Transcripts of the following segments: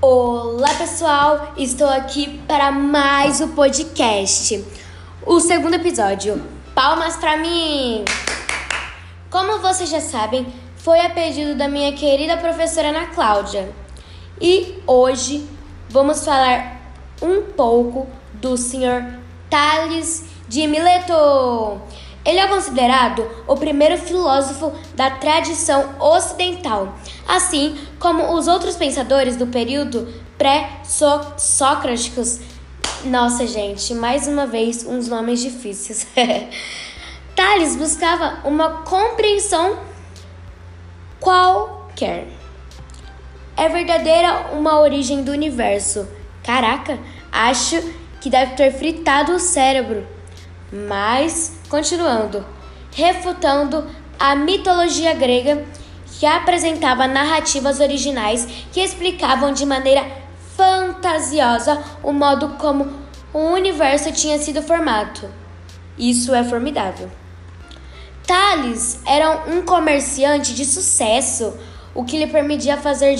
Olá pessoal, estou aqui para mais um podcast. O segundo episódio. Palmas para mim! Como vocês já sabem, foi a pedido da minha querida professora Ana Cláudia. E hoje vamos falar um pouco do Sr. Tales de Mileto. Ele é considerado o primeiro filósofo da tradição ocidental, assim como os outros pensadores do período pré-socráticos. Nossa, gente, mais uma vez uns nomes difíceis. Tales buscava uma compreensão qualquer. É verdadeira uma origem do universo. Caraca, acho que deve ter fritado o cérebro. Mas, continuando, refutando a mitologia grega que apresentava narrativas originais que explicavam de maneira fantasiosa o modo como o universo tinha sido formado. Isso é formidável. Tales era um comerciante de sucesso, o que lhe permitia fazer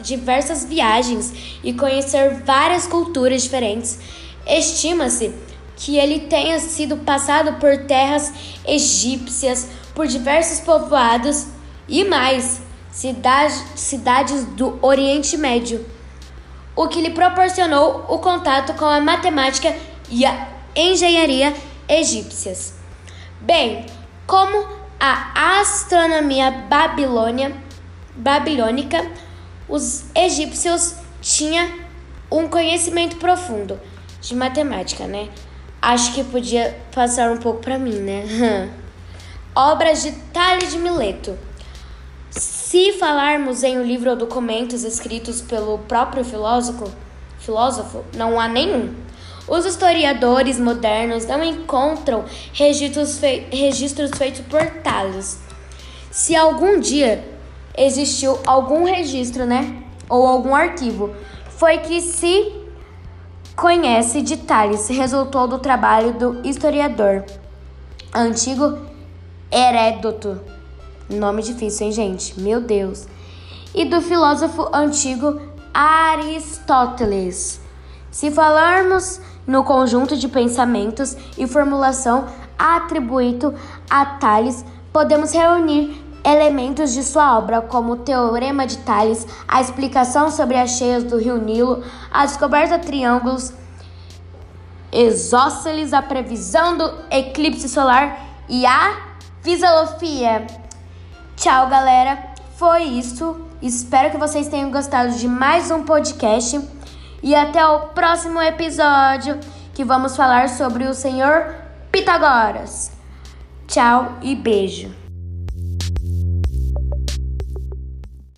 diversas viagens e conhecer várias culturas diferentes. Estima-se que ele tenha sido passado por terras egípcias, por diversos povoados e mais cidades, cidades do Oriente Médio, o que lhe proporcionou o contato com a matemática e a engenharia egípcias. Bem, como a astronomia babilônia, babilônica, os egípcios tinham um conhecimento profundo de matemática, né? Acho que podia passar um pouco para mim, né? Obras de Tales de Mileto. Se falarmos em um livro ou documentos escritos pelo próprio filósofo, filósofo, não há nenhum. Os historiadores modernos não encontram registros, fei registros feitos por Tales. Se algum dia existiu algum registro, né, ou algum arquivo, foi que se conhece de Tales resultou do trabalho do historiador antigo Heródoto. Nome difícil, hein, gente? Meu Deus. E do filósofo antigo Aristóteles. Se falarmos no conjunto de pensamentos e formulação atribuído a Tales, podemos reunir elementos de sua obra, como o Teorema de Tales, a explicação sobre as cheias do rio Nilo, a descoberta de triângulos isósceles, a previsão do eclipse solar e a filosofia. Tchau, galera. Foi isso. Espero que vocês tenham gostado de mais um podcast e até o próximo episódio que vamos falar sobre o Senhor Pitagoras. Tchau e beijo.